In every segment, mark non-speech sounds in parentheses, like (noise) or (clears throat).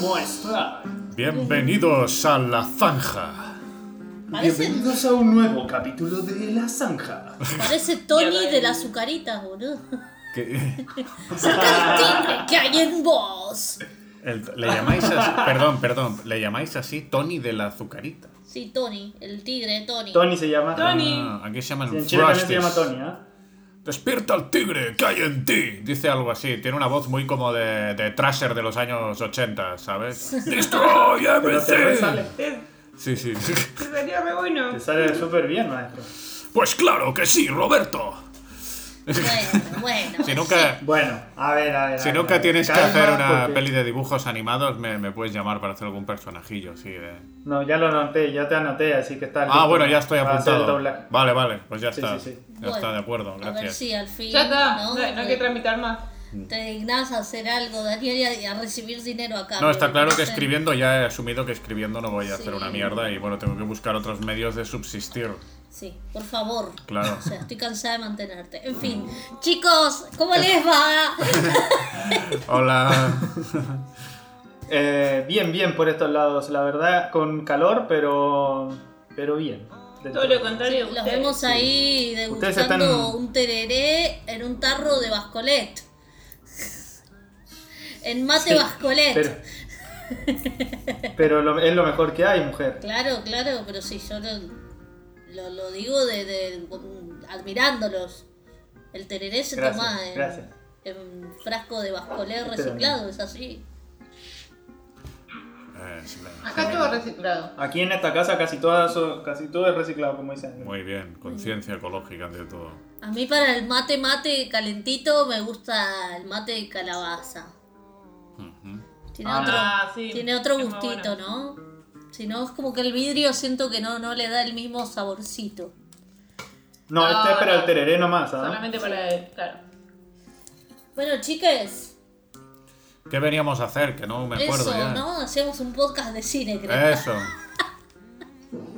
¿Cómo está? Bienvenidos a la zanja. Parece, Bienvenidos a un nuevo capítulo de La Zanja. parece Tony de las azucaritas, boludo. ¿Qué- (laughs) Saca el tigre que hay en vos. el- le llamáis así, perdón, perdón, le llamáis así Tony de la azucarita. Sí, Tony, el tigre, Tony. Tony se llama. Tony. Ah, aquí se llaman Sí, en Chile también se Frosties. llama Tony, ¿ah? Despierta al tigre que hay en ti. Dice algo así. Tiene una voz muy como de, de Trasher de los años 80, ¿sabes? (laughs) Destroy everything. Sí, sí. Te salía re bueno. Te sale súper bien, maestro. Pues claro que sí, Roberto. Bueno, bueno. Si nunca, Bueno, a ver, a ver. si a ver, a nunca ver. tienes que hacer una porque- peli de dibujos animados, me, me puedes llamar para hacer algún personajillo, sí. De... No, ya lo anoté, ya te anoté, así que está. Ah, bueno, ya estoy hacer apuntado. Vale, vale, pues ya Sí, está. sí, sí. Ya Bueno, está, de acuerdo, A ver gracias. si al fin. Ya está. ¿no? No, no hay que tramitar más. Te dignás a hacer algo, Daniel, y a, y a recibir dinero acá. No, está claro que escribiendo ya he asumido que escribiendo no voy a hacer Sí. una mierda y bueno, tengo que buscar otros medios de subsistir. Sí, por favor. Claro. O sea, estoy cansada de mantenerte. En fin, chicos, ¿cómo les va? (laughs) Hola. Eh, bien, bien por estos lados, la verdad, con calor, pero. Pero bien. Todo lo contrario. Los ustedes. vemos ahí Ustedes degustando están- un tereré en un tarro de Bascolet. (laughs) En mate Sí, Bascolet. Pero, pero lo- es lo mejor que hay, mujer. Claro, claro, pero sí, yo lo, lo, lo digo de, de- admirándolos. El tereré se Gracias, toma en, gracias. en frasco de Bascolet Este reciclado, es así. Eh, sí, Acá todo reciclado. Aquí en esta casa casi todo, eso- casi todo es reciclado, como dicen. Muy bien, conciencia ecológica ante todo. A mí para el mate mate calentito me gusta el mate de calabaza. Tiene Ah, otro, sí, tiene otro gustito, bueno. ¿no? Si no, es como que el vidrio siento que no, no le da el mismo saborcito. No, este No, es para el tereré nomás, ¿ah? Solamente para él, claro. Bueno, chicas, ¿Qué veníamos a hacer? Que no me acuerdo eso, ya. ¿no? Hacemos un podcast de cine, creo. Eso.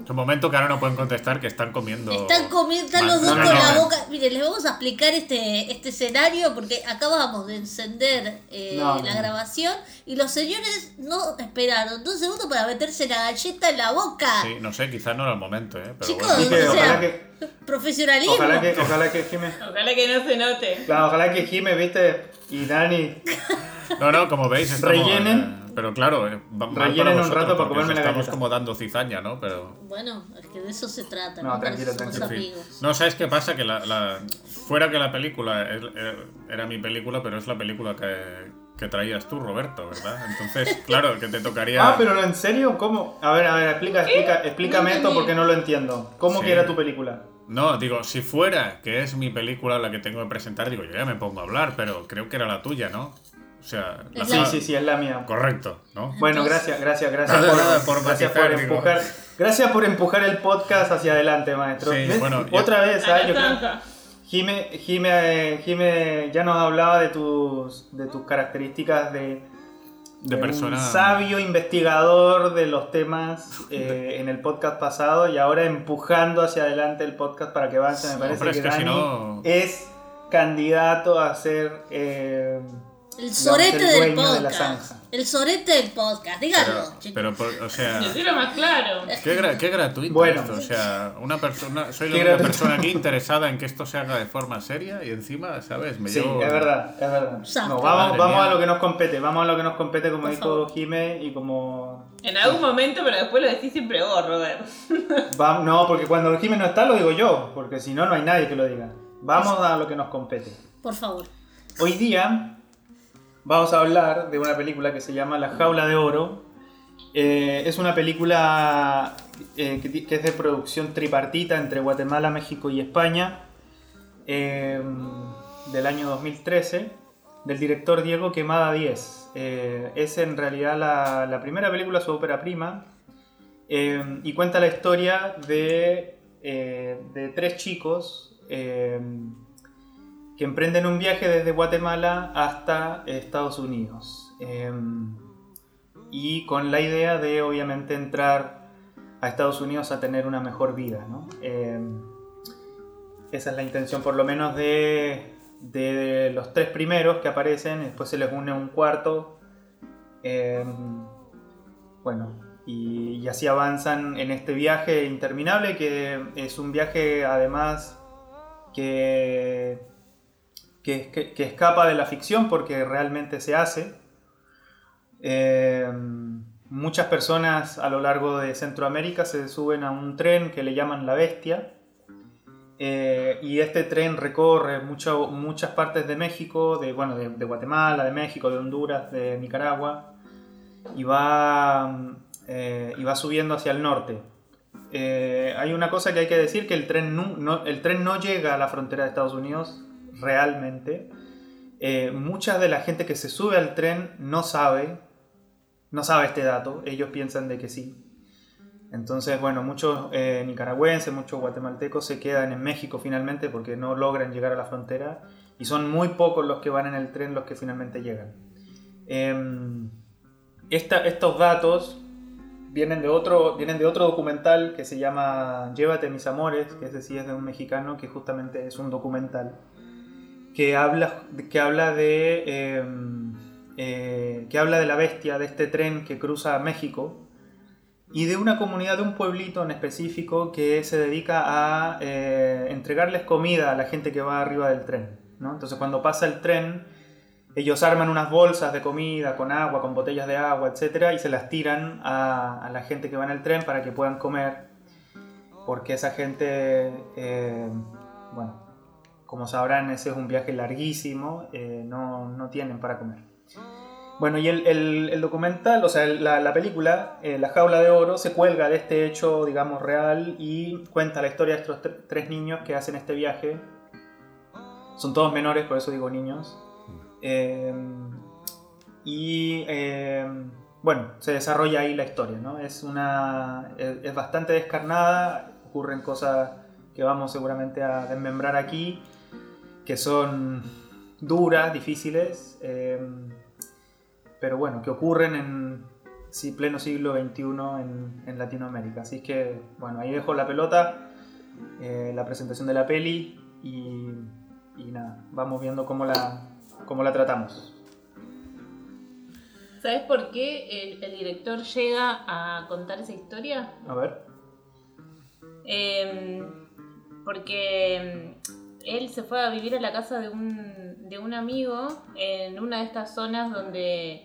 Es un momento que ahora no pueden contestar que están comiendo. Están comiendo están los dos con la boca. Miren, les vamos a explicar este, este escenario porque acabamos de encender eh, No, no, la no. grabación y los señores no esperaron dos segundos para meterse la galleta en la boca. Sí, no sé, quizás no era el momento, ¿eh? Pero Chicos, bueno. Que o sea, ojalá que, profesionalismo. ojalá que, ojalá que Jime, Ojalá que no se note. claro, ojalá que Jime, viste, y Dani No, no, como veis, estamos, Rellenen. Pero claro, eh, Rellenen un rato para porque comerme la estamos como dando cizaña, ¿no? Pero. Bueno, es que de eso se trata. No, tranquilo, tranquilo. No, ¿sabes qué pasa? Que la, la- fuera que la película es- eh, era mi película, pero es la película que, que traías tú, Roberto, ¿verdad? Entonces, (laughs) claro, que te tocaría. Ah, pero en serio, ¿cómo? A ver, a ver, explica, explica, explícame esto porque no lo entiendo. ¿Cómo Sí. que era tu película? No, digo, si fuera que es mi película la que tengo que presentar, digo, yo ya me pongo a hablar, pero creo que era la tuya, ¿no? O sea, la Es Sí, sí, sí, es la mía. Correcto, ¿no? Bueno, gracias, gracias, gracias por, gracias por empujar. Gracias por empujar el podcast hacia adelante, maestro. Sí, bueno, yo- Otra vez, ¿sabes? Yo creo-. Jime, Jime, Jime ya nos hablaba de tus, de tus características de, De un persona. sabio investigador de los temas eh, en el podcast pasado y ahora empujando hacia adelante el podcast para que avance. Me parece que, que si Dani no- es candidato a ser eh, El sorete el del de podcast. El sorete del podcast, díganlo, Pero, chicos. pero por- o sea, Decirlo más claro. qué, gra- qué gratuito Bueno. esto. O sea, una persona, soy la única persona aquí interesada en que esto se haga de forma seria y encima, ¿sabes? Me Sí, llevo- es verdad, es verdad. No, vamos vamos a lo que nos compete, vamos a lo que nos compete como dijo. Jime y como... En algún momento, pero después lo decís siempre vos, Robert. (laughs) Va- no, porque cuando Jime no está lo digo yo, porque si no, no hay nadie que lo diga. Vamos a lo que nos compete. Por favor. Hoy día vamos a hablar de una película que se llama La Jaula de Oro. Eh, es una película eh, que, que es de producción tripartita entre Guatemala, México y España, eh, del año 2013, del director Diego Quemada 10. Eh, es en realidad la, primera película, su ópera prima, eh, y cuenta la historia de, eh, de tres chicos. Que emprenden un viaje desde Guatemala hasta Estados Unidos. Eh, y con la idea de, obviamente, entrar a Estados Unidos a tener una mejor vida. ¿no? Eh, esa es la intención por lo menos de, de los tres primeros que aparecen, después se les une un cuarto. eh, bueno, y, y así avanzan en este viaje interminable que es un viaje además que, que, escapa de la ficción porque realmente se hace. Eh, muchas personas a lo largo de Centroamérica se suben a un tren que le llaman La Bestia. Eh, y este tren recorre mucho- muchas partes de México, de, bueno, de, Guatemala, de México, de Honduras, de Nicaragua, y va, eh, y va subiendo hacia el norte. Eh, hay una cosa que hay que decir, que el tren, el tren no llega a la frontera de Estados Unidos realmente. Eh, mucha de la gente que se sube al tren no sabe, no sabe este dato, ellos piensan de que sí. Entonces, bueno, muchos eh, nicaragüenses, muchos guatemaltecos se quedan en México finalmente porque no logran llegar a la frontera y son muy pocos los que van en el tren los que finalmente llegan. Esta- estos datos vienen de, otro, vienen de otro documental que se llama Llévate mis amores, que ese sí es de un mexicano que justamente es un documental que habla, que habla de eh, eh, que habla de la bestia de este tren que cruza México y de una comunidad de un pueblito en específico que se dedica a eh, entregarles comida a la gente que va arriba del tren. ¿no? Entonces cuando pasa el tren, ellos arman unas bolsas de comida con agua, con botellas de agua, etcétera, y se las tiran a, a la gente que va en el tren para que puedan comer, porque esa gente, eh, bueno, como sabrán, ese es un viaje larguísimo, eh, no, no tienen para comer. Bueno, y el, el- el documental, o sea, la, la película, eh, La Jaula de Oro, se cuelga de este hecho, digamos, real y cuenta la historia de estos tre- tres niños que hacen este viaje. Son todos menores, por eso digo niños. Eh, y eh, bueno, se desarrolla ahí la historia, ¿no? Es, una, es, es bastante descarnada, ocurren cosas que vamos seguramente a desmembrar aquí, que son duras, difíciles, eh, pero bueno, que ocurren en sí, pleno siglo XXI en, en Latinoamérica. Así que, bueno, ahí dejo la pelota, eh, la presentación de la peli y, y nada, vamos viendo cómo la, cómo la tratamos. ¿Sabes por qué el, el director llega a contar esa historia? A ver. Eh, porque mm, él se fue a vivir a la casa de un, de un amigo en una de estas zonas donde,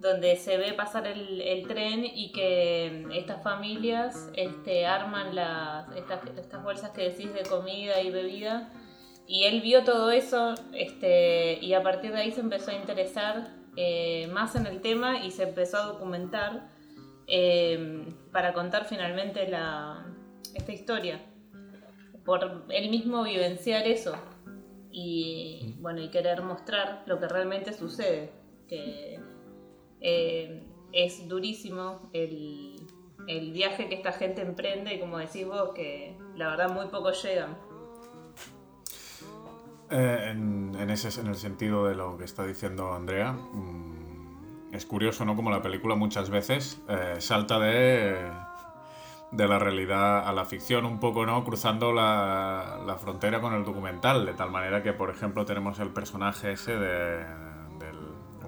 donde se ve pasar el, tren y que mm, estas familias este, arman las, estas, estas bolsas que decís de comida y bebida. Y él vio todo eso este, y a partir de ahí se empezó a interesar eh, más en el tema y se empezó a documentar eh, para contar finalmente la, esta historia. Por él mismo vivenciar eso y bueno y querer mostrar lo que realmente sucede. Que eh, es durísimo el, el viaje que esta gente emprende y como decís vos que la verdad muy pocos llegan. Eh, en, en ese, en el sentido de lo que está diciendo Andrea, mm, es curioso, ¿no? Como la película muchas veces eh, salta de, de la realidad a la ficción un poco, ¿no? Cruzando la, la frontera con el documental, de tal manera que, por ejemplo, tenemos el personaje ese de, del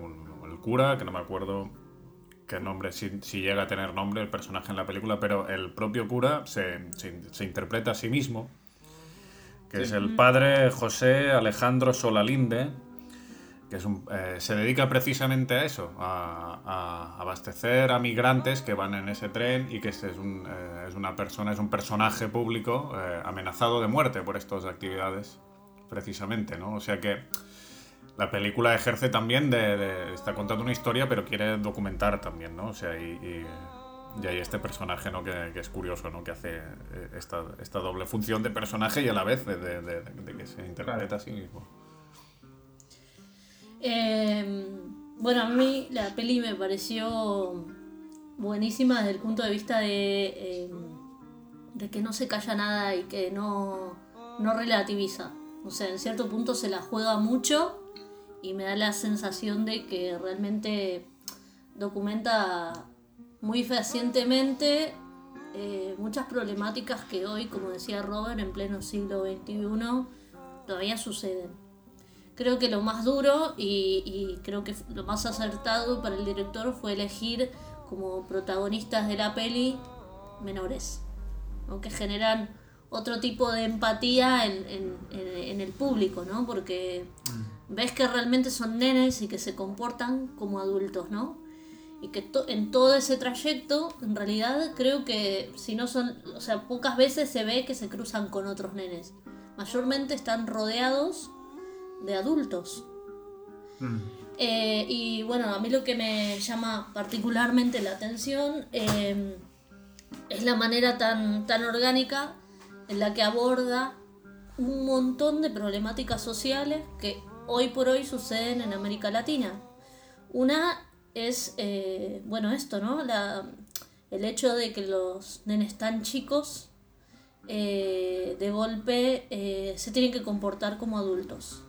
un- el cura, que no me acuerdo qué nombre, si, si llega a tener nombre el personaje en la película, pero el propio cura se, se- se interpreta a sí mismo que es el padre José Alejandro Solalinde, que es un- eh, se dedica precisamente a eso, a, a abastecer a migrantes que van en ese tren y que es, un, eh, es una persona, es un personaje público eh, amenazado de muerte por estas actividades, precisamente, ¿no? O sea que la película ejerce también de, de- está contando una historia, pero quiere documentar también, ¿no? O sea, y, y- y hay este personaje, ¿no? Que, que es curioso, ¿no? Que hace eh, esta, esta doble función de personaje y a la vez de, de- de- que se interpreta a sí mismo. Eh, bueno, a mí la peli me pareció buenísima desde el punto de vista de, eh, de que no se calla nada y que no, no relativiza. O sea, en cierto punto se la juega mucho y me da la sensación de que realmente documenta muy fehacientemente eh, muchas problemáticas que hoy, como decía Robert, en pleno siglo XXI, todavía suceden. Creo que lo más duro y, y creo que lo más acertado para el director fue elegir como protagonistas de la peli menores, ¿no? que generan otro tipo de empatía en, en- en- en el público, ¿no? Porque ves que realmente son nenes y que se comportan como adultos, ¿no? Y que to- en todo ese trayecto, en realidad creo que si no son, o sea, pocas veces se ve que se cruzan con otros nenes. Mayormente están rodeados de adultos. Mm. Eh, y bueno, a mí lo que me llama particularmente la atención eh, es la manera tan, tan orgánica en la que aborda un montón de problemáticas sociales que hoy por hoy suceden en América Latina. Una es, eh, bueno, esto, ¿no? La, el hecho de que los nenes tan chicos eh, de golpe eh, se tienen que comportar como adultos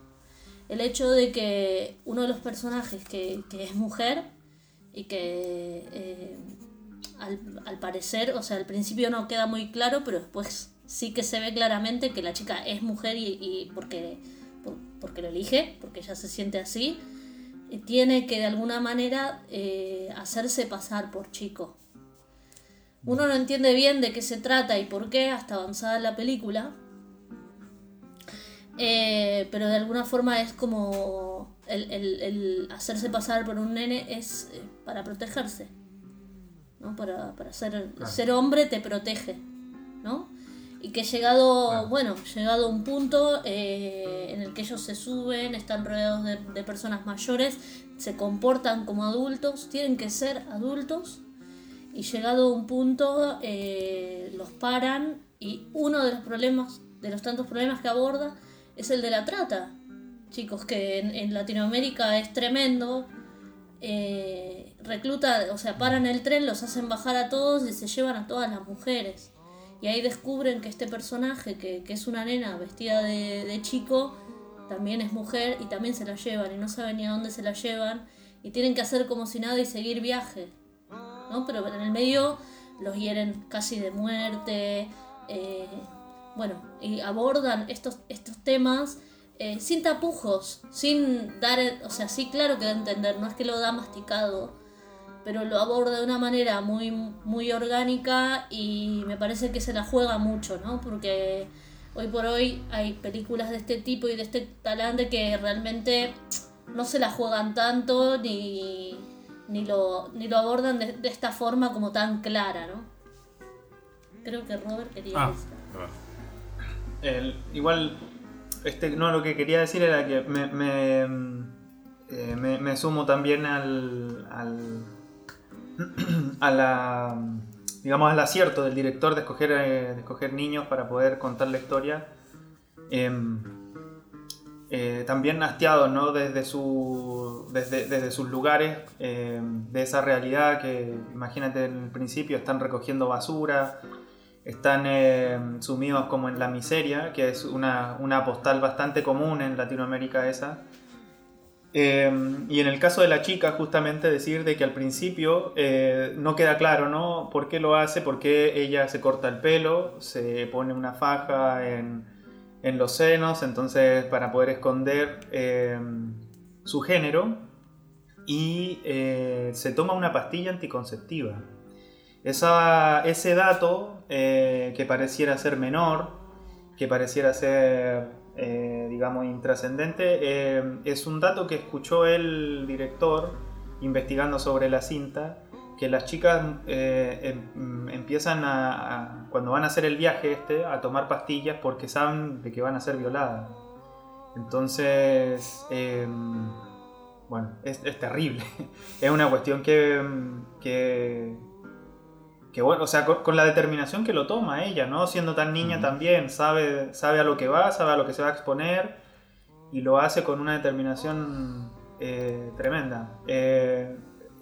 el hecho de que uno de los personajes que, que es mujer y que eh, al, al parecer, o sea, al principio no queda muy claro, pero después sí que se ve claramente que la chica es mujer y, y porque, por- porque lo elige, porque ella se siente así, y tiene que de alguna manera eh, hacerse pasar por chico. Uno no entiende bien de qué se trata y por qué hasta avanzada la película, eh, pero de alguna forma es como el, el- el hacerse pasar por un nene es eh, para protegerse. ¿no? Para, para ser, ser hombre te protege. ¿no? Y que llegado, bueno, llegado a un punto eh, en el que ellos se suben, están rodeados de, de personas mayores, se comportan como adultos, tienen que ser adultos y llegado a un punto eh, los paran y uno de los problemas, de los tantos problemas que aborda, es el de la trata. Chicos, que en, Latinoamérica es tremendo. eh, recluta, o sea, paran el tren, los hacen bajar a todos y se llevan a todas las mujeres. Y ahí descubren que este personaje, que, que es una nena vestida de, de chico, también es mujer y también se la llevan y no saben ni a dónde se la llevan y tienen que hacer como si nada y seguir viaje. ¿no? Pero en el medio los hieren casi de muerte. eh, bueno, y abordan estos, estos temas eh, sin tapujos, sin dar, o sea, sí, claro que da a entender, no es que lo da masticado, pero lo aborda de una manera muy, muy orgánica y me parece que se la juega mucho, ¿no? Porque hoy por hoy hay películas de este tipo y de este talante que realmente no se la juegan tanto ni, ni, lo, ni lo abordan de, de esta forma como tan clara, ¿no? Creo que Robert quería Ah. Igual, este, no, lo que quería decir era que me, me, eh, me- sumo también al, al, (clears throat) a la, digamos, al acierto del director de escoger, eh, de escoger niños para poder contar la historia. Em, eh, también hastiados ¿no? desde, su, desde, desde sus lugares de esa realidad que imagínate en el principio están recogiendo basura, están eh, sumidos como en la miseria, que es una, una postal bastante común en Latinoamérica esa. Eh, y en el caso de la chica, justamente decir de que al principio eh, no queda claro, ¿no? ¿Por qué lo hace? ¿Por qué ella se corta el pelo? Se pone una faja en, en los senos, entonces para poder esconder su género. Y se toma una pastilla anticonceptiva. Esa- ese dato eh, que pareciera ser menor, que pareciera ser, eh, digamos, intrascendente, eh, es un dato que escuchó el director investigando sobre la cinta, que las chicas eh, em- empiezan a, a- cuando van a hacer el viaje este, a tomar pastillas porque saben de que van a ser violadas. Entonces, em, bueno, es, es terrible. (laughs) es una cuestión que, em, que, que bueno, o sea, con, con la determinación que lo toma ella, ¿no? Siendo tan niña Ujú. también, sabe, sabe a lo que va, sabe a lo que se va a exponer y lo hace con una determinación eh, tremenda. Eh,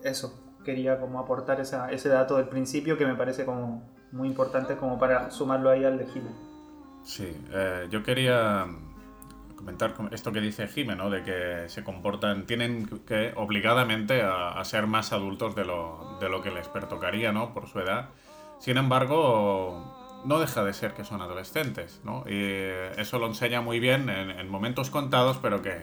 eso, quería como aportar esa- ese dato del principio que me parece como muy importante como para sumarlo ahí al de Gil. Sí, eh, yo quería comentar esto que dice Jime, ¿no? De que se comportan, tienen que obligadamente a, a ser más adultos de lo, de lo que les pertocaría, ¿no? Por su edad. Sin embargo, no deja de ser que son adolescentes, ¿no? Y eso lo enseña muy bien en, momentos contados, pero que,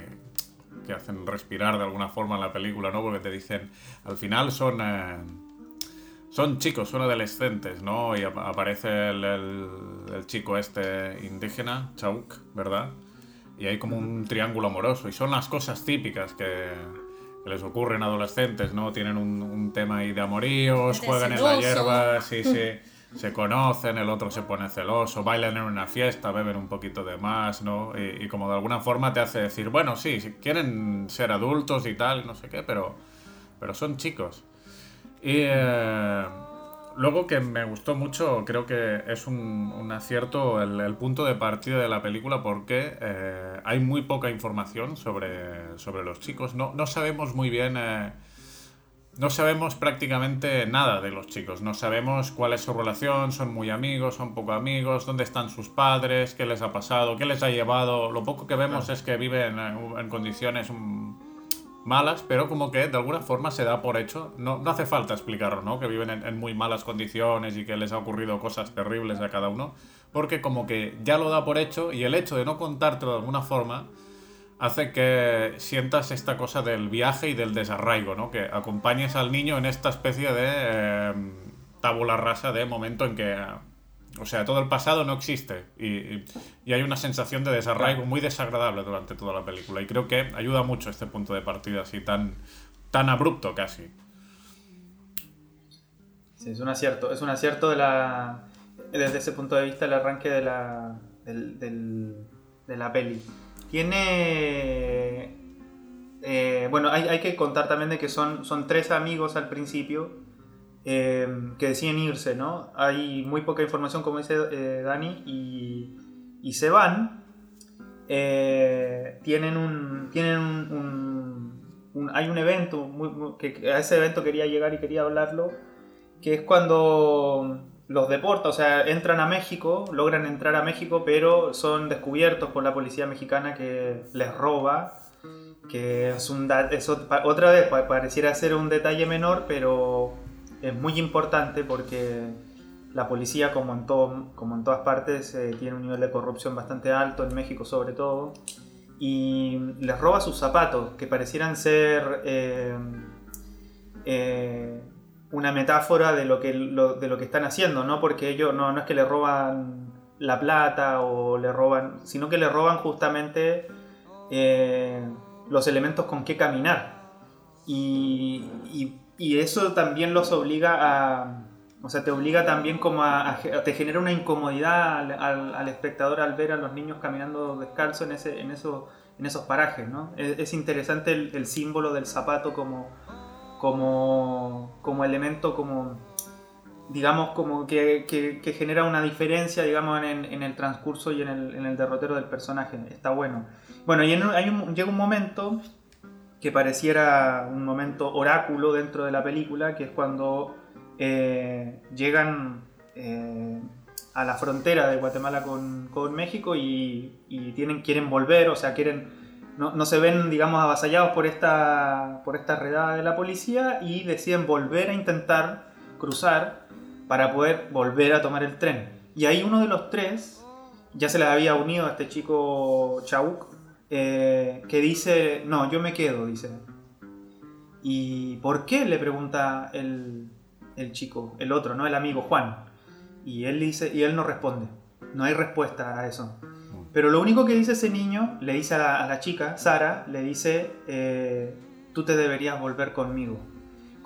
que, hacen respirar de alguna forma en la película, ¿no? Porque te dicen, al final son... Eh, son chicos, son adolescentes, ¿no? Y aparece el, el, chico este indígena, Chauk, ¿verdad? Y hay como un triángulo amoroso. Y son las cosas típicas que, les ocurren a adolescentes, ¿no? Tienen un, tema ahí de amoríos, juegan en la hierba, sí, sí. Se conocen, el otro se pone celoso, bailan en una fiesta, beben un poquito de más, ¿no? Y, como de alguna forma te hace decir, bueno, sí, quieren ser adultos y tal, no sé qué, pero, pero son chicos. Y eh, luego que me gustó mucho, creo que es un, acierto el, punto de partida de la película porque eh, hay muy poca información sobre, sobre los chicos. No, no sabemos muy bien... Eh, no sabemos prácticamente nada de los chicos, no sabemos cuál es su relación, son muy amigos, son poco amigos, dónde están sus padres, qué les ha pasado, qué les ha llevado. Lo poco que vemos es que viven en, condiciones malas, pero como que de alguna forma se da por hecho, no, no hace falta explicarlo, ¿no? Que viven en, muy malas condiciones y que les ha ocurrido cosas terribles a cada uno, porque como que ya lo da por hecho y el hecho de no contártelo de alguna forma hace que sientas esta cosa del viaje y del desarraigo, ¿no? Que acompañes al niño en esta especie de eh, tabula rasa de momento en que o sea, todo el pasado no existe y, hay una sensación de desarraigo muy desagradable durante toda la película y creo que ayuda mucho este punto de partida así tan, tan abrupto casi. Sí, es un acierto, es un acierto de la, desde ese punto de vista el arranque de la, de la peli. Tiene... Eh, bueno, hay, hay, que contar también de que son, son tres amigos al principio Em, que deciden irse, ¿no? Hay muy poca información, como dice eh, Dani, y, se van. Eh, tienen un. Tienen un, hay un evento, que a ese evento quería llegar y quería hablarlo, que es cuando los deporta, o sea, entran a México, logran entrar a México, pero son descubiertos por la policía mexicana que les roba, que es un eso, otra vez pareciera ser un detalle menor, pero es muy importante porque la policía, como en, todo, como en todas partes, eh, tiene un nivel de corrupción bastante alto, en México sobre todo, y les roba sus zapatos, que parecieran ser eh, eh, una metáfora de lo, que, de lo que están haciendo, ¿no? Porque ellos no, no es que le roban la plata o le roban, sino que le roban justamente los elementos con que caminar. y eso también los obliga a, o sea, te obliga también como a, te genera una incomodidad al, espectador al ver a los niños caminando descalzo en, ese, en, eso, en esos parajes, ¿no? Es, interesante el, símbolo del zapato como, como, como elemento, como, digamos, como que, que, genera una diferencia, digamos, en, en, el transcurso y en el, en el derrotero del personaje. Está bueno. Bueno, y hay un, llega un momento que pareciera un momento oráculo dentro de la película, que es cuando eh, llegan eh, a la frontera de Guatemala con, México y, tienen, quieren volver, o sea, quieren, no, se ven, digamos, avasallados por esta, por esta redada de la policía y deciden volver a intentar cruzar para poder volver a tomar el tren. Y ahí uno de los tres ya se les había unido a este chico Chauk, eh, que dice, no, yo me quedo, dice. ¿Y por qué? Le pregunta el, chico, el otro, ¿no? El amigo Juan. Y él dice, y él no responde. No hay respuesta a eso. Pero lo único que dice ese niño, le dice a la, chica, Sara, le dice, eh, tú te deberías volver conmigo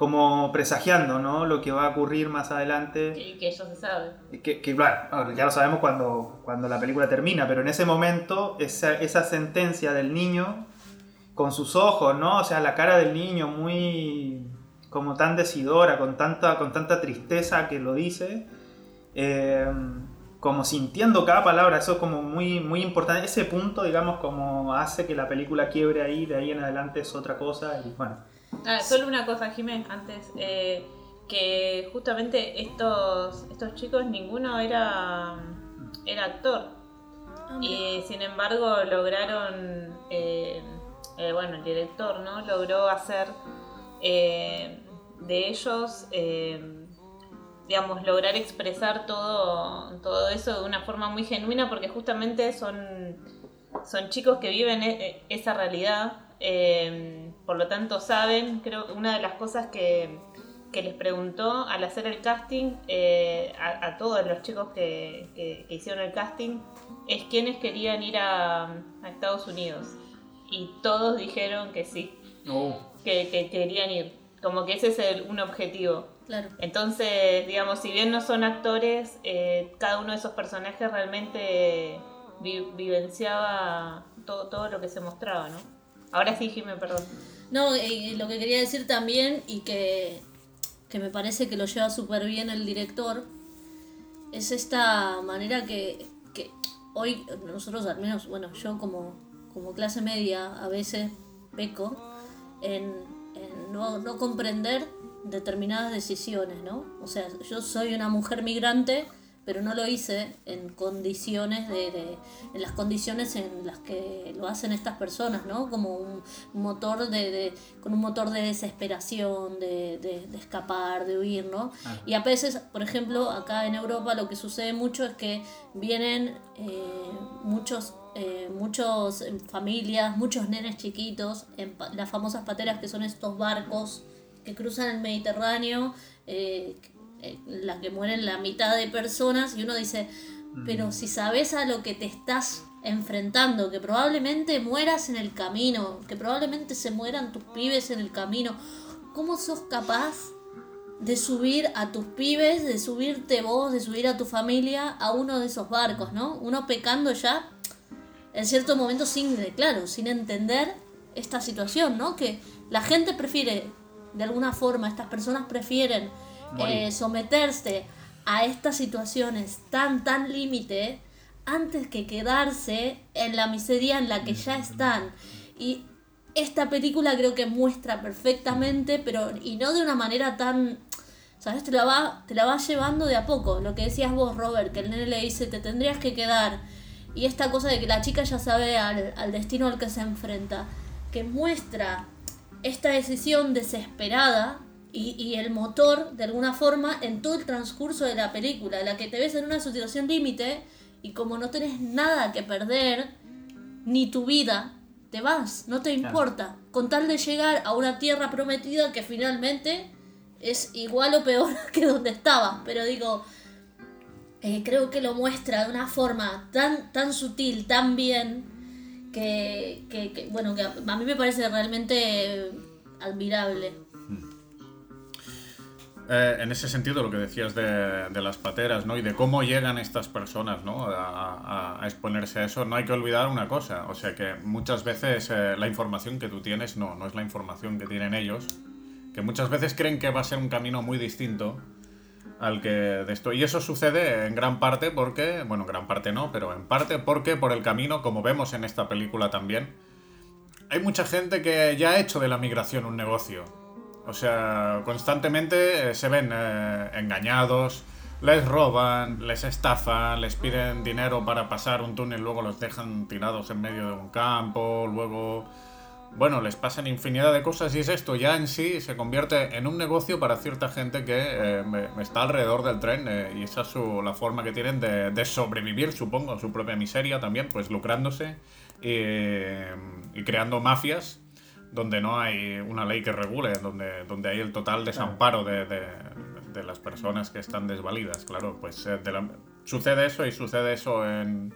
como presagiando ¿no? lo que va a ocurrir más adelante. Que eso se sabe. Que, que claro, ya lo sabemos cuando, cuando la película termina, pero en ese momento esa, esa sentencia del niño con sus ojos, ¿no? O sea, la cara del niño muy como tan decidora, con tanta, con tanta tristeza que lo dice, eh, como sintiendo cada palabra, eso es como muy, muy importante. Ese punto, digamos, como hace que la película quiebre ahí, de ahí en adelante es otra cosa y bueno. Ah, solo una cosa, Jiménez, antes. Eh, que justamente estos, estos chicos, ninguno era, era actor. Ah, y sin embargo lograron, eh, eh, bueno, el director, ¿no? Logró hacer de ellos digamos, lograr expresar todo, todo eso de una forma muy genuina porque justamente son, son chicos que viven e, esa realidad, eh, por lo tanto saben, creo que una de las cosas que, les preguntó al hacer el casting eh, a, todos los chicos que, hicieron el casting es quiénes querían ir a, a Estados Unidos. Y todos dijeron que sí, oh. que, querían ir. Como que ese es un objetivo. Entonces, digamos, si bien no son actores, eh, cada uno de esos personajes realmente vivenciaba todo, todo lo que se mostraba, ¿no? Ahora sí, Jimé, perdón. No, eh, lo que quería decir también, y que, me parece que lo lleva súper bien el director, es esta manera que, hoy nosotros, al menos, bueno, yo como, como clase media, a veces peco en, no, no comprender determinadas decisiones, ¿no? O sea, yo soy una mujer migrante, pero no lo hice en condiciones de, en las condiciones en las que lo hacen estas personas, ¿no? Como un motor de, con un motor de desesperación, de, de escapar, de huir, ¿no? Ah. Y a veces, por ejemplo, acá en Europa lo que sucede mucho es que vienen eh, muchos eh, muchos familias, muchos nenes chiquitos, en las famosas pateras que son estos barcos que cruzan el Mediterráneo, eh, eh, las que mueren la mitad de personas, y uno dice, pero si sabes a lo que te estás enfrentando, que probablemente mueras en el camino, que probablemente se mueran tus pibes en el camino, ¿cómo sos capaz de subir a tus pibes, de subirte vos, de subir a tu familia a uno de esos barcos, ¿no? Uno pecando ya en cierto momento sin, claro, sin entender esta situación, ¿no? Que la gente prefiere de alguna forma estas personas prefieren eh, someterse a estas situaciones tan, tan límite antes que quedarse en la miseria en la que ya están. Y esta película creo que muestra perfectamente, pero y no de una manera tan... ¿Sabes? Te la, va, te la va llevando de a poco. Lo que decías vos, Robert, que el nene le dice, te tendrías que quedar. Y esta cosa de que la chica ya sabe al, al destino al que se enfrenta. Que muestra esta decisión desesperada y, el motor, de alguna forma, en todo el transcurso de la película, la que te ves en una situación límite y como no tenés nada que perder, ni tu vida, te vas, no te importa, con tal de llegar a una tierra prometida que finalmente es igual o peor (laughs) que donde estabas, pero digo, eh, creo que lo muestra de una forma tan, tan sutil, tan bien, que, bueno, que a mí me parece realmente admirable. Eh, en ese sentido, lo que decías de, las pateras, ¿no? Y de cómo llegan estas personas, ¿no? A, exponerse a eso, no hay que olvidar una cosa. O sea que muchas veces eh, la información que tú tienes no, no es la información que tienen ellos. Que muchas veces creen que va a ser un camino muy distinto al que de esto. Y eso sucede en gran parte porque, bueno, gran parte no, pero en parte porque por el camino, como vemos en esta película también, hay mucha gente que ya ha hecho de la migración un negocio. O sea, constantemente eh, se ven eh, engañados, les roban, les estafan, les piden dinero para pasar un túnel, luego los dejan tirados en medio de un campo, luego bueno, les pasan infinidad de cosas y es esto ya en sí se convierte en un negocio para cierta gente que eh, está alrededor del tren y esa es la forma que tienen de, sobrevivir, supongo, su propia miseria también, pues lucrándose y, creando mafias donde no hay una ley que regule, donde, donde hay el total desamparo de, de, las personas que están desvalidas, claro, pues eh, sucede eso y sucede eso en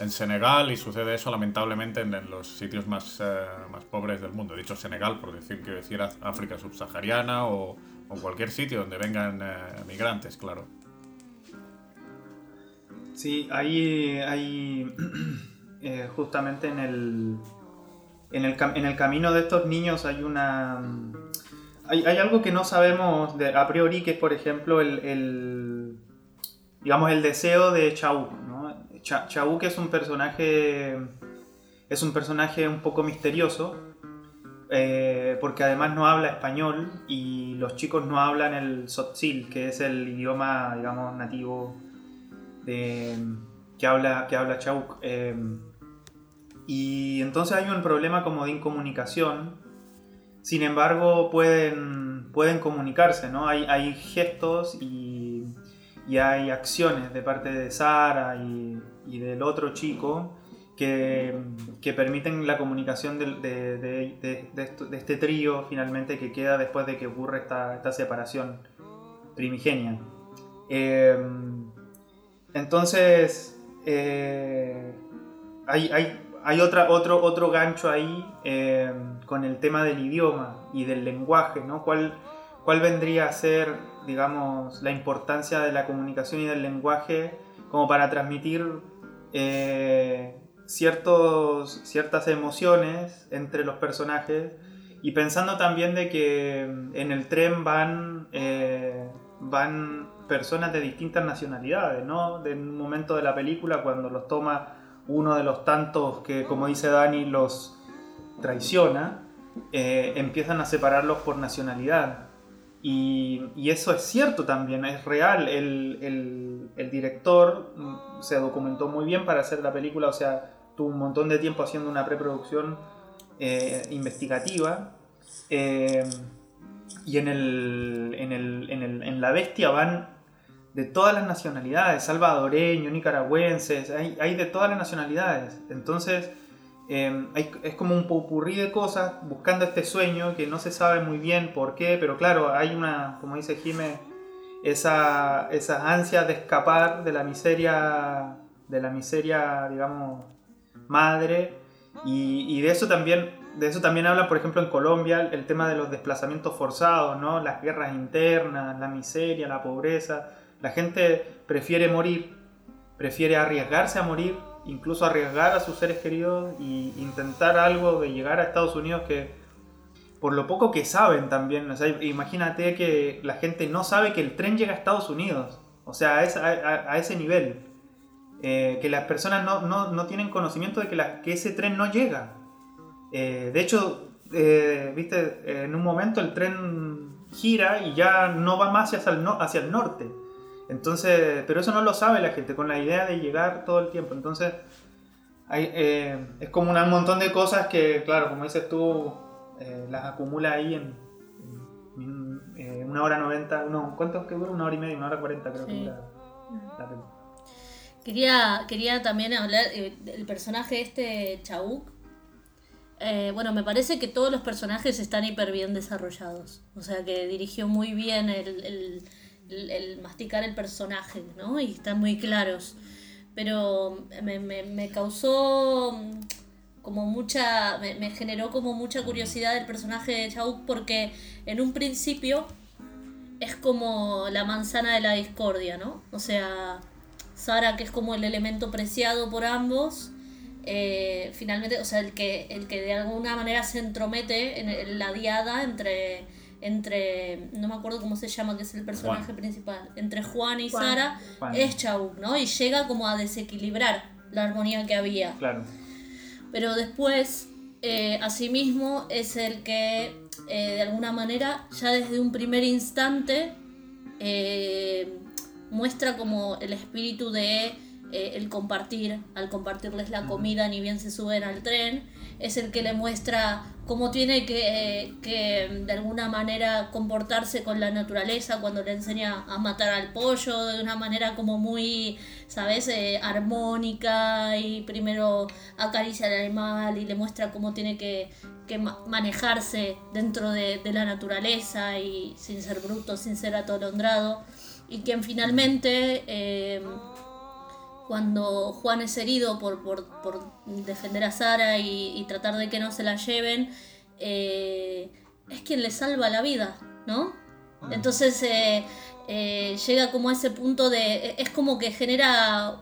en Senegal y sucede eso lamentablemente en, los sitios más, eh, más, pobres del mundo. He dicho Senegal por decir que decir África subsahariana o, o cualquier sitio donde vengan eh, migrantes, claro. Sí, ahí, ahí (clears throat) eh, justamente en el, en el, en, el, camino de estos niños hay una... Hay, algo que no sabemos de, a priori, que es por ejemplo el, digamos, el deseo de Chau, Ch Chauk es un personaje. Es un personaje un poco misterioso. Eh, porque además no habla español y los chicos no hablan el Sotzil, que es el idioma, digamos, nativo de, que habla, que habla Chauk. Eh, y entonces hay un problema como de incomunicación. Sin embargo, pueden, pueden comunicarse, ¿no? Hay, hay gestos y y hay acciones de parte de Sara y, del otro chico que, que permiten la comunicación de, de- de- de- este trío finalmente que queda después de que ocurre esta, esta separación primigenia. Eh, entonces, eh, hay, hay, hay otra, otro, otro gancho ahí eh, con el tema del idioma y del lenguaje, ¿no? ¿Cuál, ¿Cuál vendría a ser, digamos, la importancia de la comunicación y del lenguaje como para transmitir eh, ciertos, ciertas emociones entre los personajes? Y pensando también de que en el tren van, eh, van personas de distintas nacionalidades, ¿no? De un momento de la película cuando los toma uno de los tantos que, como dice Dani, los traiciona, eh, empiezan a separarlos por nacionalidad. Y, eso es cierto también, es real. El, director mm, se documentó muy bien para hacer la película, o sea, tuvo un montón de tiempo haciendo una preproducción eh, investigativa. Eh, y en La Bestia van de todas las nacionalidades, salvadoreños, nicaragüenses, hay, hay de todas las nacionalidades. Entonces, hay- es como un popurrí de cosas buscando este sueño que no se sabe muy bien por qué, pero claro, hay una, como dice Jime, esa, esa ansia de escapar de la miseria, de la miseria, digamos, madre. Y, y de eso también, de eso también habla, por ejemplo, en Colombia, el tema de los desplazamientos forzados, ¿no? Las guerras internas, la miseria, la pobreza. La gente prefiere morir, prefiere arriesgarse a morir, incluso arriesgar a sus seres queridos y intentar algo de llegar a Estados Unidos que por lo poco que saben también, o sea, imagínate que la gente no sabe que el tren llega a Estados Unidos, o sea, a, a- ese nivel, Eh, que las personas no, no- no tienen conocimiento de que, que ese tren no llega. Eh, de hecho, eh, viste, en un momento el tren gira y ya no va más hacia el, hacia el norte. Entonces, pero eso no lo sabe la gente, con la idea de llegar todo el tiempo. Entonces, hay, eh, es como un montón de cosas que, claro, como dices tú, eh, las acumula ahí en, en, eh, una hora noventa. No, ¿cuánto es que dura? Una hora y media, una hora cuarenta creo que dura la película. Quería, quería también hablar eh, del personaje este Chauk. Eh, bueno, me parece que todos los personajes están hiper bien desarrollados. O sea que dirigió muy bien el, el- el- masticar el personaje, ¿no? Y están muy claros. Pero me, me- me causó mm, como mucha. Me, me generó como mucha curiosidad el personaje de Chauk porque en un principio es como la manzana de la discordia, ¿no? O sea, Sara, que es como el elemento preciado por ambos, eh, finalmente, o sea, el que, el que de alguna manera se entromete en, en la diada entre, entre, no me acuerdo cómo se llama, que es el personaje Juan. principal, entre Juan y Juan. Sara, Juan. es Chauk, ¿no? Y llega como a desequilibrar la armonía que había. Claro. Pero después, eh, asimismo, es el que eh, de alguna manera, ya desde un primer instante, eh, muestra como el espíritu de eh, el compartir, al compartirles la comida, ni bien se suben al tren, es el que le muestra cómo tiene que, eh, que de alguna manera comportarse con la naturaleza cuando le enseña a matar al pollo de una manera como muy, ¿sabes?, Eh, armónica y primero acaricia al animal y le muestra cómo tiene que, que ma- manejarse dentro de, de la naturaleza y sin ser bruto, sin ser atolondrado. Y quien finalmente, eh, cuando Juan es herido por, por, por defender a Sara y, y tratar de que no se la lleven, eh, es quien le salva la vida, ¿no? Entonces eh, eh, llega como a ese punto de... Es como que genera...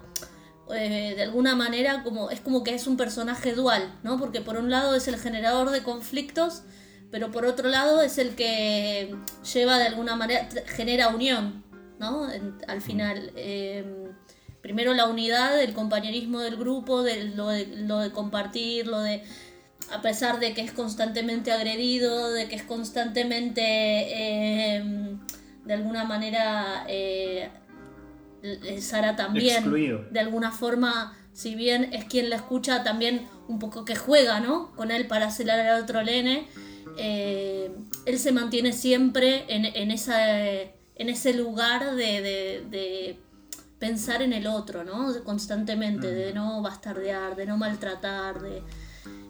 eh, de alguna manera como es como que es un personaje dual, ¿no? Porque por un lado es el generador de conflictos, pero por otro lado es el que lleva de alguna manera, genera unión, ¿no? En- al final. Primero la unidad, el compañerismo del grupo, de lo, de lo de compartir, lo de a pesar de que es constantemente agredido, de que es constantemente eh, de alguna manera eh, eh, Sara también Excluido. de alguna forma si bien es quien la escucha también un poco que juega no con él para acelerar al otro nene eh, él se mantiene siempre en, en esa en en ese lugar de, de, de pensar en el otro, ¿no? Constantemente, de no bastardear, de no maltratar, de...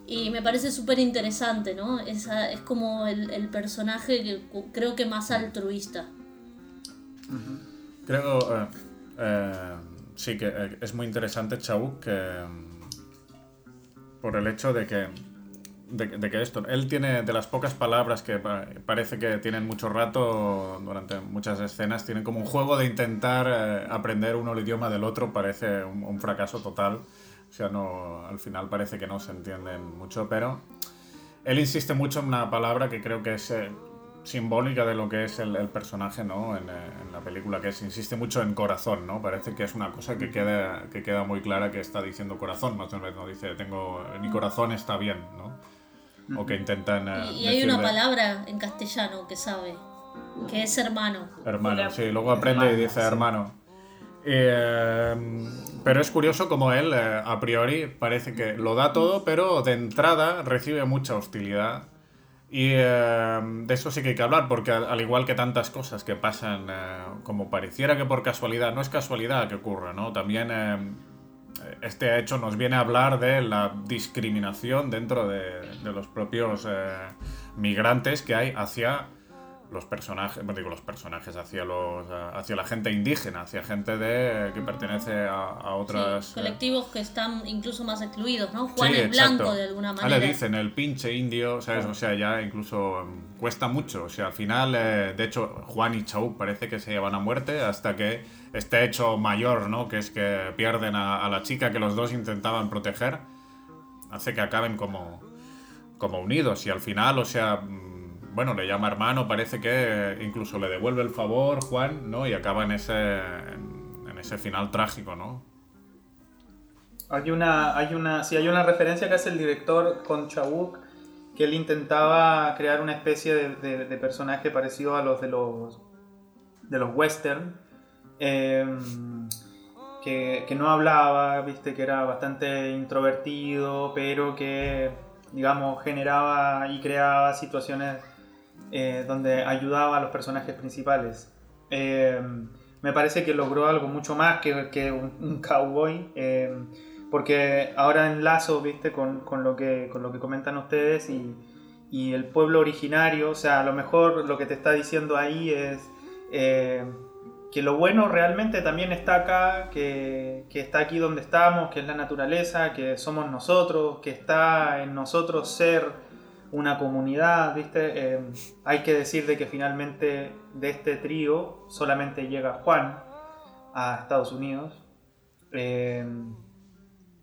Y me parece súper interesante, ¿no? Esa, es como el, el personaje que creo que más altruista. Creo, eh, eh, sí, que eh, es muy interesante, Chau, que mm, por el hecho de que, de, de que esto, él tiene de las pocas palabras que pa- parece que tienen mucho rato durante muchas escenas, tienen como un juego de intentar eh, aprender uno el idioma del otro, parece un, un fracaso total. O sea, no, al final parece que no se entienden mucho, pero él insiste mucho en una palabra que creo que es eh, simbólica de lo que es el, el personaje, ¿no? En, eh, en la película, que es, insiste mucho en corazón, ¿no? Parece que es una cosa que queda, que queda muy clara que está diciendo corazón, más una vez, ¿no? Dice, tengo, mi corazón está bien, ¿no? O que intentan... eh, Y, y hay una palabra en castellano que sabe, que es hermano. Hermano, sí, luego aprende y Hermano, dice sí. hermano. Eh, pero es curioso como él, eh, a priori, parece que lo da todo, pero de entrada recibe mucha hostilidad. Y eh, de eso sí que hay que hablar, porque al, al igual que tantas cosas que pasan, eh, como pareciera que por casualidad, no es casualidad que ocurra, ¿no? También eh, este hecho nos viene a hablar de la discriminación dentro de, los propios eh, migrantes que hay hacia los personajes, bueno, digo los personajes, hacia los hacia la gente indígena, hacia gente de que pertenece a, a otras Sí, eh, colectivos que están incluso más excluidos, ¿no? Juan Sí, es blanco de alguna Ah, manera. le dicen el pinche indio, ¿sabes? O sea, ya incluso mm, cuesta mucho. O sea, al final, eh, de hecho, Juan y Chau parece que se llevan a muerte hasta que este hecho mayor, ¿no? Que es que pierden a, a la chica que los dos intentaban proteger, hace que acaben como, como unidos. Y al final, o sea, mm, bueno, le llama hermano, parece que incluso le devuelve el favor Juan, ¿no? Y acaba en ese, en, ese final trágico, ¿no? Hay una, hay una, sí, hay una referencia que hace el director con Chawuk, que él intentaba crear una especie de, de- personaje parecido a los de los, de los western, eh, que, que no hablaba, viste, que era bastante introvertido, pero que, digamos, generaba y creaba situaciones eh, donde ayudaba a los personajes principales. Eh, me parece que logró algo mucho más que, un, cowboy. eh, porque ahora enlazo, viste, con, con lo, que, con lo que comentan ustedes y, y el pueblo originario, o sea, a lo mejor lo que te está diciendo ahí es que lo bueno realmente también está acá, que, que está aquí donde estamos, que es la naturaleza, que somos nosotros, que está en nosotros ser una comunidad, ¿viste? Eh, hay que decir de que finalmente de este trío solamente llega Juan a Estados Unidos. Eh,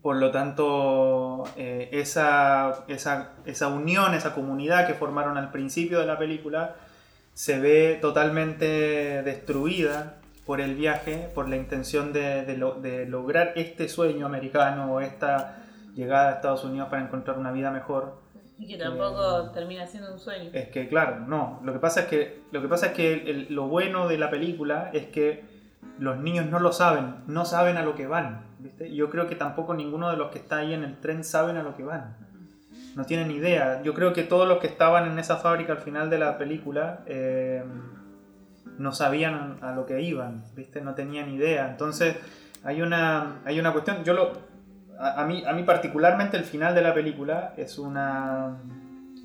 por lo tanto, eh, esa, esa, esa unión, esa comunidad que formaron al principio de la película se ve totalmente destruida por el viaje, por la intención de, de lograr este sueño americano o esta llegada a Estados Unidos para encontrar una vida mejor. Y que tampoco termina siendo un sueño. Es que, claro, no. Lo que pasa es que, lo, que pasa es que el- el- lo bueno de la película es que los niños no lo saben, no saben a lo que van. ¿viste? Yo creo que tampoco ninguno de los que está ahí en el tren saben a lo que van. No tienen idea. Yo creo que todos los que estaban en esa fábrica al final de la película eh, no sabían a lo que iban, ¿viste? No tenían idea. Entonces, hay una, hay una cuestión. Yo lo. A, mí, a mí, particularmente, el final de la película es una.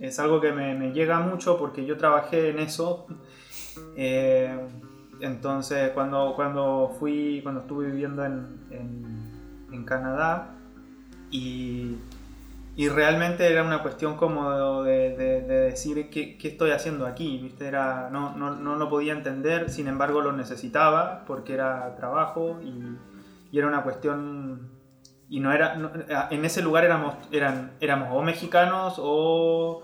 Es algo que me, llega mucho porque yo trabajé en eso. Eh, entonces, cuando, cuando fui. Cuando estuve viviendo en, en, Canadá. Y. Y realmente era una cuestión como de decir qué, qué estoy haciendo aquí, ¿viste? Era, no, no, no lo podía entender, sin embargo lo necesitaba porque era trabajo y, y era una cuestión... Y no era, no- en ese lugar éramos, eran, éramos o mexicanos o,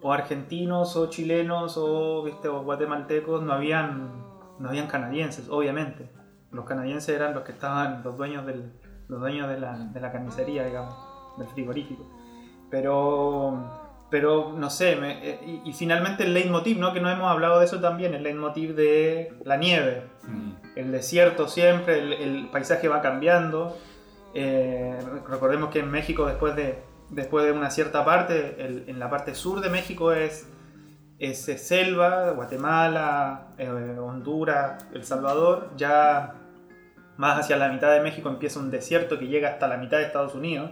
o argentinos o chilenos o, ¿viste? o guatemaltecos, no habían, no habían canadienses, obviamente. Los canadienses eran los que estaban, los dueños, del, los dueños de, la, de la carnicería, digamos, del frigorífico. Pero, pero no sé, me- eh, y, y finalmente el leitmotiv, ¿no? que no hemos hablado de eso también, el leitmotiv de la nieve, el desierto siempre, el, el paisaje va cambiando. Eh, recordemos que en México después de, después de una cierta parte, el- en la parte sur de México es, es selva, Guatemala, eh, Honduras, El Salvador, ya más hacia la mitad de México empieza un desierto que llega hasta la mitad de Estados Unidos.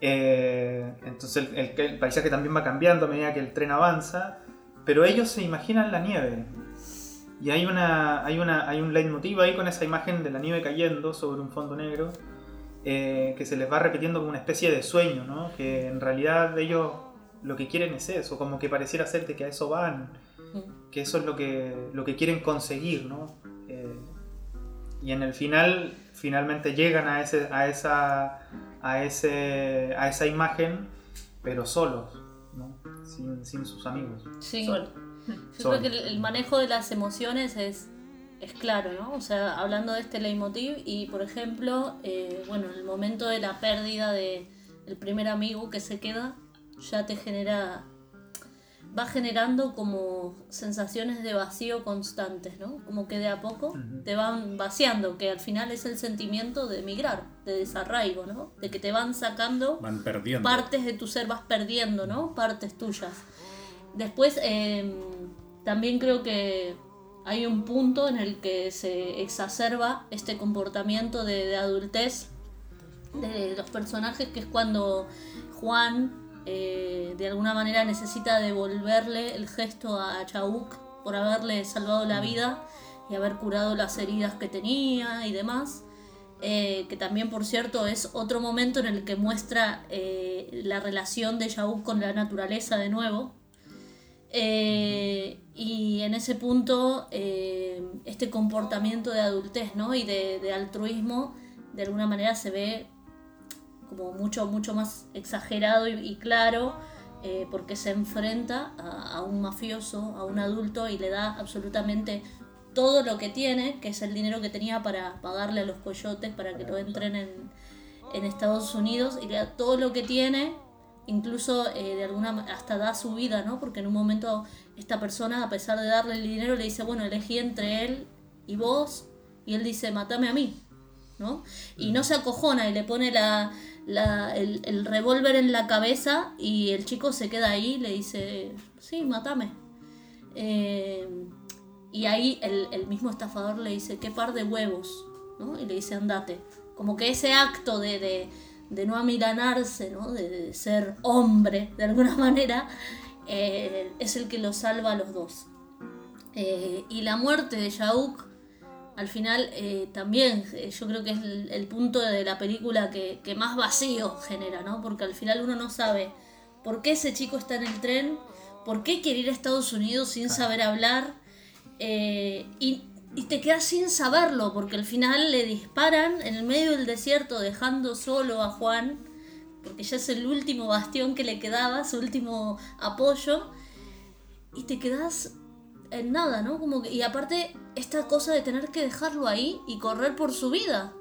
Eh, entonces el, el paisaje también va cambiando a medida que el tren avanza, pero ellos se imaginan la nieve. Y hay, una, hay, una, hay un leitmotiv ahí con esa imagen de la nieve cayendo sobre un fondo negro eh, que se les va repitiendo como una especie de sueño, ¿no? Que en realidad ellos lo que quieren es eso, como que pareciera ser que a eso van, que eso es lo que, lo que quieren conseguir, ¿no? Eh, y en el final, finalmente llegan a, ese, a, esa, a, ese, a esa imagen, pero solos, ¿no? sin, sin sus amigos. Sí. Solo. Yo creo que el, el manejo de las emociones es, es claro, ¿no? O sea, hablando de este leitmotiv y, por ejemplo, eh, bueno, en el momento de la pérdida de el primer amigo que se queda, ya te genera, va generando como sensaciones de vacío constantes, ¿no? Como que de a poco te van vaciando, que al final es el sentimiento de emigrar, de desarraigo, ¿no? De que te van sacando Van perdiendo. partes de tu ser vas perdiendo, ¿no? Partes tuyas. Después, eh, también creo que hay un punto en el que se exacerba este comportamiento de, de adultez de los personajes, que es cuando Juan eh, de alguna manera necesita devolverle el gesto a Chauk por haberle salvado la vida y haber curado las heridas que tenía y demás. Eh, que también, por cierto, es otro momento en el que muestra eh, la relación de Yauk con la naturaleza de nuevo. Eh, y en ese punto, eh, este comportamiento de adultez ¿no? y de, de altruismo, de alguna manera se ve como mucho, mucho más exagerado y, y claro, eh, porque se enfrenta a, a un mafioso, a un adulto, y le da absolutamente todo lo que tiene, que es el dinero que tenía para pagarle a los coyotes para que lo entren en, en Estados Unidos, y le da todo lo que tiene, incluso eh, de alguna hasta da su vida, ¿no? Porque en un momento esta persona, a pesar de darle el dinero, le dice, bueno, elegí entre él y vos, y él dice, matame a mí, ¿no? Y no se acojona y le pone la, la- el, el revólver en la cabeza y el chico se queda ahí y le dice, sí, matame. Eh, y ahí el, el mismo estafador le dice, qué par de huevos, ¿no? Y le dice, andate. Como que ese acto de, de, de no amilanarse, ¿no? De, de ser hombre, de alguna (laughs) manera, eh, es el que los salva a los dos. Eh, y la muerte de Yauk, al final, eh, también yo creo que es el, el punto de la película que, que más vacío genera, ¿no? Porque al final uno no sabe por qué ese chico está en el tren, por qué quiere ir a Estados Unidos sin saber hablar, y, y te quedas sin saberlo, porque al final le disparan en el medio del desierto, dejando solo a Juan, porque ya es el último bastión que le quedaba, su último apoyo, y te quedas en nada, ¿no? Como que, y aparte, esta cosa de tener que dejarlo ahí y correr por su vida.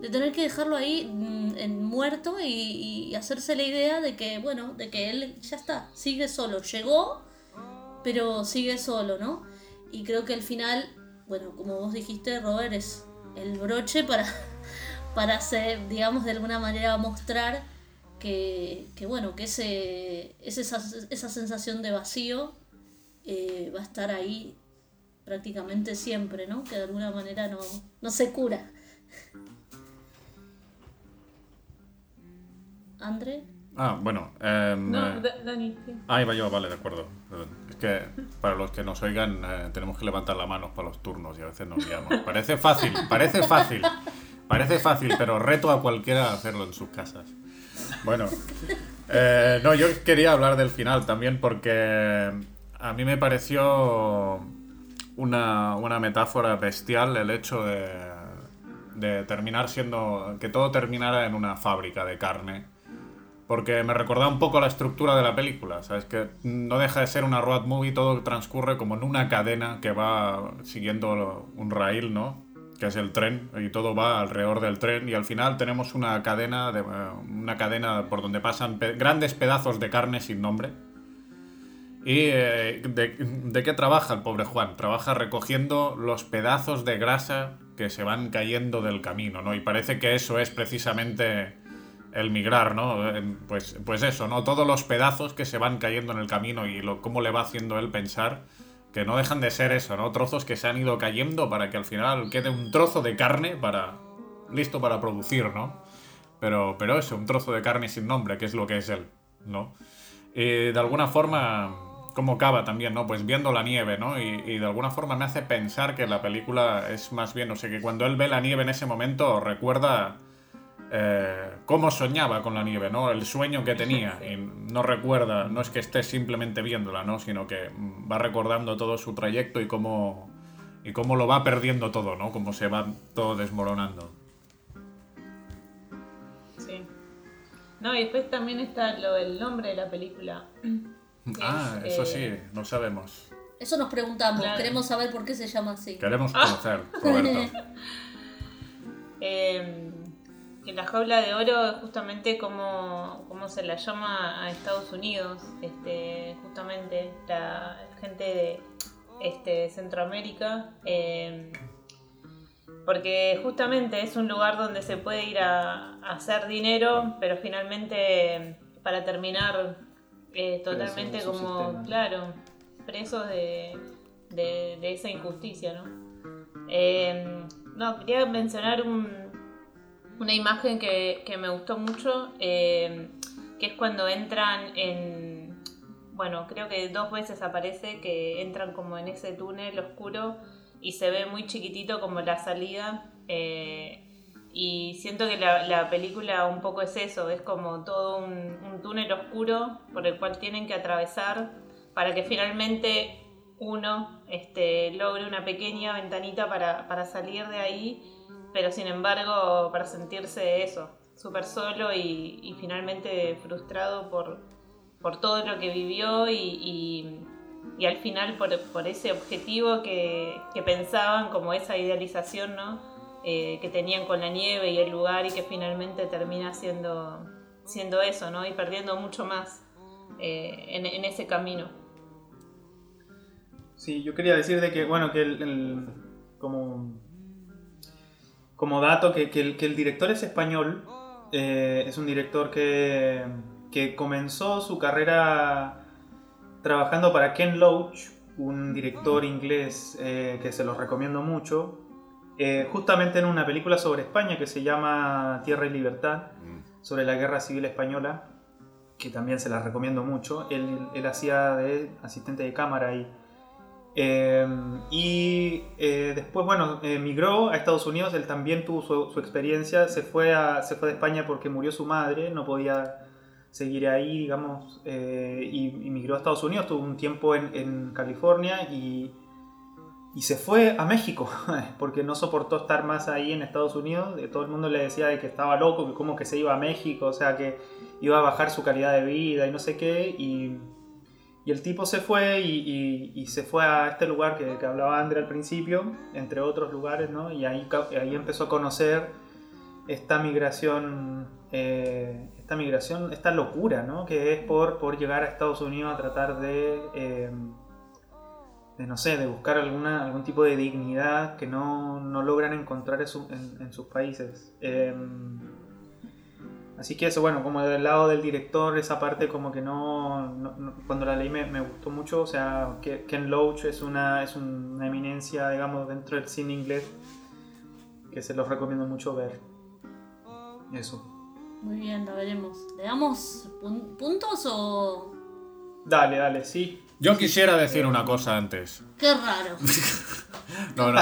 De tener que dejarlo ahí mm, en muerto y, y hacerse la idea de que, bueno, de que él ya está, sigue solo. Llegó, pero sigue solo, ¿no? Y creo que al final, bueno, como vos dijiste, Robert, es el broche para, (laughs) para hacer, digamos, de alguna manera mostrar que, que bueno, que ese, es esa, esa sensación de vacío eh, va a estar ahí prácticamente siempre, ¿no? Que de alguna manera no, no se cura. (laughs) ¿Andre? Ah, bueno. em, No, eh, Da- Dani, sí. Ahí va yo, vale, de acuerdo. Es que para los que nos oigan eh, tenemos que levantar la mano para los turnos y a veces nos liamos. Parece fácil, parece fácil. Parece fácil, pero reto a cualquiera a hacerlo en sus casas. Bueno, eh, no, yo quería hablar del final también porque a mí me pareció una, una metáfora bestial el hecho de, de terminar siendo, que todo terminara en una fábrica de carne porque me recordaba un poco la estructura de la película, ¿sabes? Que no deja de ser una road movie, todo transcurre como en una cadena que va siguiendo un rail, ¿no? Que es el tren, y todo va alrededor del tren, y al final tenemos una cadena, de, eh, una cadena por donde pasan grandes pedazos de carne sin nombre. ¿Y eh, de, de qué trabaja el pobre Juan? Trabaja recogiendo los pedazos de grasa que se van cayendo del camino, ¿no? Y parece que eso es precisamente el migrar, ¿no? Pues, pues eso, ¿no? Todos los pedazos que se van cayendo en el camino y lo, cómo le va haciendo él pensar que no dejan de ser eso, ¿no? Trozos que se han ido cayendo para que al final quede un trozo de carne para listo para producir, ¿no? Pero, pero eso, un trozo de carne sin nombre, que es lo que es él, ¿no? Y de alguna forma, como Cava también, ¿no? Pues viendo la nieve, ¿no? Y, y de alguna forma me hace pensar que la película es más bien, no sé, que cuando él ve la nieve en ese momento recuerda eh, cómo soñaba con la nieve, ¿no? El sueño que tenía. Y no recuerda, no es que esté simplemente viéndola, ¿no? Sino que va recordando todo su trayecto y cómo, y cómo lo va perdiendo todo, ¿no? Cómo se va todo desmoronando. Sí. No, y después también está lo, el nombre de la película. Ah, Es, eso eh, sí, no sabemos. Eso nos preguntamos, Claro. queremos saber por qué se llama así. Queremos (laughs) conocer, Roberto. (laughs) Eh, que la jaula de oro es justamente como, como se la llama a Estados Unidos, este, justamente la gente de este, Centroamérica, eh, porque justamente es un lugar donde se puede ir a, a hacer dinero, pero finalmente para terminar eh, totalmente como, sistema. claro, presos de, de, de esa injusticia, ¿no? Eh, no, quería mencionar un, una imagen que, que me gustó mucho, eh, que es cuando entran en... Bueno, creo que dos veces aparece que entran como en ese túnel oscuro y se ve muy chiquitito como la salida. eh, y siento que la, la película un poco es eso, es como todo un, un túnel oscuro por el cual tienen que atravesar para que finalmente uno este, logre una pequeña ventanita para, para salir de ahí, pero sin embargo para sentirse eso, súper solo y, finalmente frustrado por, por todo lo que vivió y, y- y al final por, por ese objetivo que, que pensaban, como esa idealización ¿no? Eh, que tenían con la nieve y el lugar y que finalmente termina siendo, siendo eso ¿no? y perdiendo mucho más eh, en, en ese camino. Sí, yo quería decir de que, bueno, que el, el- como, como dato, que, que el, que el director es español, eh, es un director que, que comenzó su carrera trabajando para Ken Loach, un director inglés eh, que se los recomiendo mucho, eh, justamente en una película sobre España que se llama Tierra y Libertad, sobre la Guerra Civil Española, que también se la recomiendo mucho. Él, él hacía de asistente de cámara ahí. Eh, y eh, después, bueno, eh, migró a Estados Unidos, él también tuvo su, experiencia, se fue, se fue de España porque murió su madre, no podía seguir ahí, digamos, eh, y, y migró a Estados Unidos, tuvo un tiempo en, California y, y se fue a México, (laughs) porque no soportó estar más ahí en Estados Unidos, Eh, todo el mundo le decía de que estaba loco, que como que se iba a México, o sea, que iba a bajar su calidad de vida y no sé qué, y... Y el tipo se fue y, se fue a este lugar que, hablaba André al principio, entre otros lugares, ¿no? Y ahí, ahí empezó a conocer esta migración, eh, esta migración, esta locura, ¿no? Que es por, por llegar a Estados Unidos a tratar de, eh, no sé, de buscar alguna, algún tipo de dignidad que no, no logran encontrar en sus países. Em, Así que eso, bueno, como del lado del director, esa parte como que no, no- no- cuando la leí me, me gustó mucho, o sea, Ken Loach es una, es una eminencia, digamos, dentro del cine inglés, que se los recomiendo mucho ver. Eso. Muy bien, la veremos. ¿Le damos pun- puntos o.? Dale, dale, sí. Yo quisiera decir una cosa antes. Qué raro. (laughs) No, no,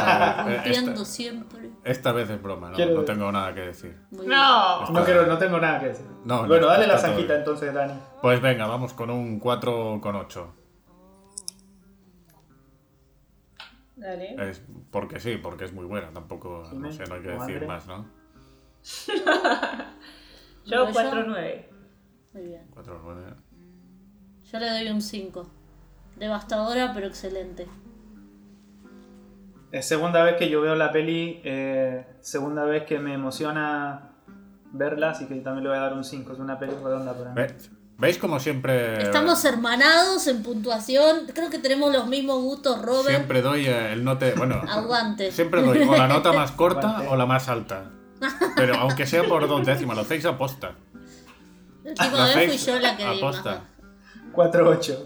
eh, esta, siempre. esta vez es broma, no, no tengo nada que decir. ¡No! No, quiero, no tengo nada que decir. No, no, bueno, dale la zanjita entonces, Dani. Pues venga, vamos con un 4 con 8. Dale. Es porque sí, porque es muy buena, tampoco, no sé, no hay que ¿O decir más, ¿no? (laughs) Yo ¿Yo? 4-9. Muy bien. 4 9. Yo le doy un 5. Devastadora, pero excelente. Es segunda vez que yo veo la peli, eh, segunda vez que me emociona verla, así que también le voy a dar un 5. Es una peli redonda para mí. Ve- ¿Veis como siempre... Estamos hermanados en puntuación. Creo que tenemos los mismos gustos, Robert. Siempre doy eh, el note... Bueno, Aguante. siempre doy o la nota más corta Aguante. o la más alta. Pero aunque sea por dos décimas, lo hacéis aposta. La última vez fui yo la que. Aposta. 4-8.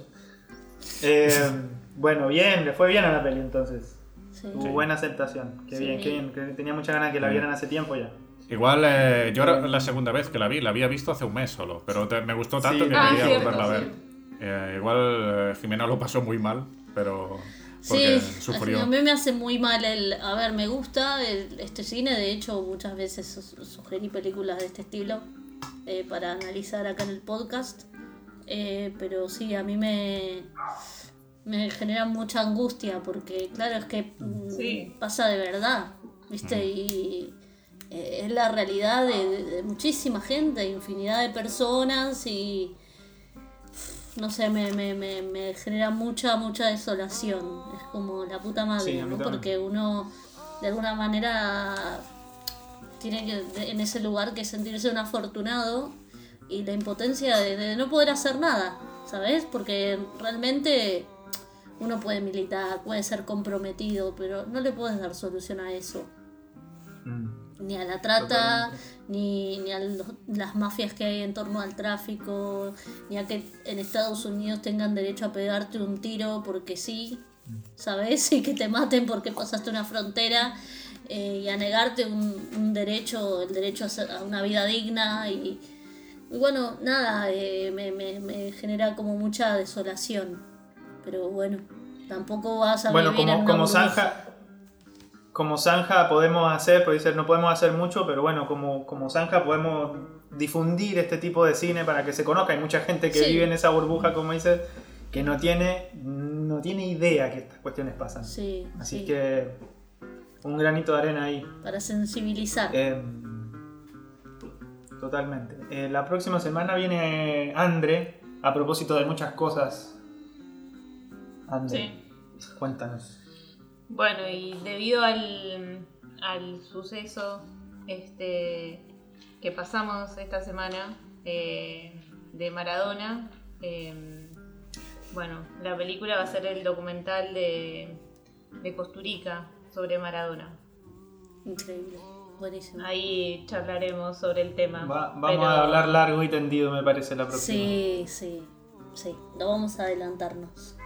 Eh, bueno, bien, le fue bien a la peli entonces. Sí. Tuvo buena aceptación. Qué Sí. bien, qué bien. que tenía muchas ganas de que la vieran hace tiempo ya. Igual eh, yo era la segunda vez que la vi, la había visto hace un mes solo, pero te- me gustó tanto Sí. que Ah, quería cierto, volverla a ver. sí. Eh, igual eh, Jimena lo pasó muy mal, pero porque Sí, sufrió. a mí me hace muy mal el... A ver, me gusta el- este cine, de hecho muchas veces su- sugerí películas de este estilo eh, para analizar acá en el podcast, Eh, pero sí, a mí me, me genera mucha angustia porque claro, es que mm, Sí. pasa de verdad, ¿viste? Y eh, es la realidad de, de- de muchísima gente, infinidad de personas y no sé, me, me, me, me genera mucha, mucha desolación. Es como la puta madre, Sí, ¿no? también. Porque uno, de alguna manera, tiene que, de- en ese lugar, que sentirse un afortunado y la impotencia de, de no poder hacer nada, ¿sabes? Porque realmente uno puede militar, puede ser comprometido, pero no le puedes dar solución a eso Mm. ni a la trata, ni, ni a los- las mafias que hay en torno al tráfico, ni a que en Estados Unidos tengan derecho a pegarte un tiro porque sí, ¿sabes? (laughs) Y que te maten porque pasaste una frontera eh, y a negarte un, un derecho, el derecho a, una vida digna y, y bueno, nada, eh, me, me- me genera como mucha desolación. Pero bueno, tampoco vas a Bueno, vivir en como, una como zanja. Como zanja podemos hacer, porque dice, no podemos hacer mucho, pero bueno, como, como zanja podemos difundir este tipo de cine para que se conozca. Hay mucha gente que Sí. vive en esa burbuja, como dices, que no tiene, no tiene idea que estas cuestiones pasan. Sí, Así sí, que un granito de arena ahí. para sensibilizar. Eh, totalmente. Eh, la próxima semana viene Andre, a propósito de muchas cosas. Sí. cuéntanos. Bueno, y debido al, al suceso este, que pasamos esta semana eh, de Maradona, eh, bueno, la película va a ser el documental de, de Costurica sobre Maradona. Increíble, buenísimo. Ahí charlaremos sobre el tema. Va- vamos pero- a hablar largo y tendido, me parece, la próxima. Sí, sí, sí. No vamos a adelantarnos,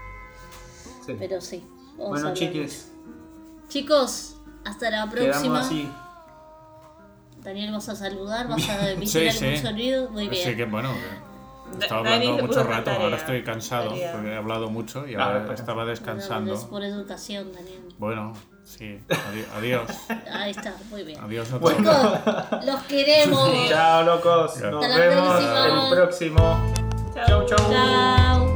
Sí. pero sí. vamos Bueno, hablar chiques, mucho. Chicos, hasta la próxima. así. Daniel, ¿vas a saludar? ¿Vas a (laughs) Sí, vigilar sí. algún sonido? Muy bien. Así que bueno, que estaba hablando mucho rato, tarea, ahora estoy cansado tarea. porque he hablado mucho y Ah, ahora estaba Bueno, descansando. es por educación, Daniel. Bueno, sí, adi- adiós. Ahí está, muy bien. Adiós a Bueno. todos. Los queremos. Chao, locos. Chao. Nos Hasta la vemos próxima. el próximo. Chau, chau. Chao.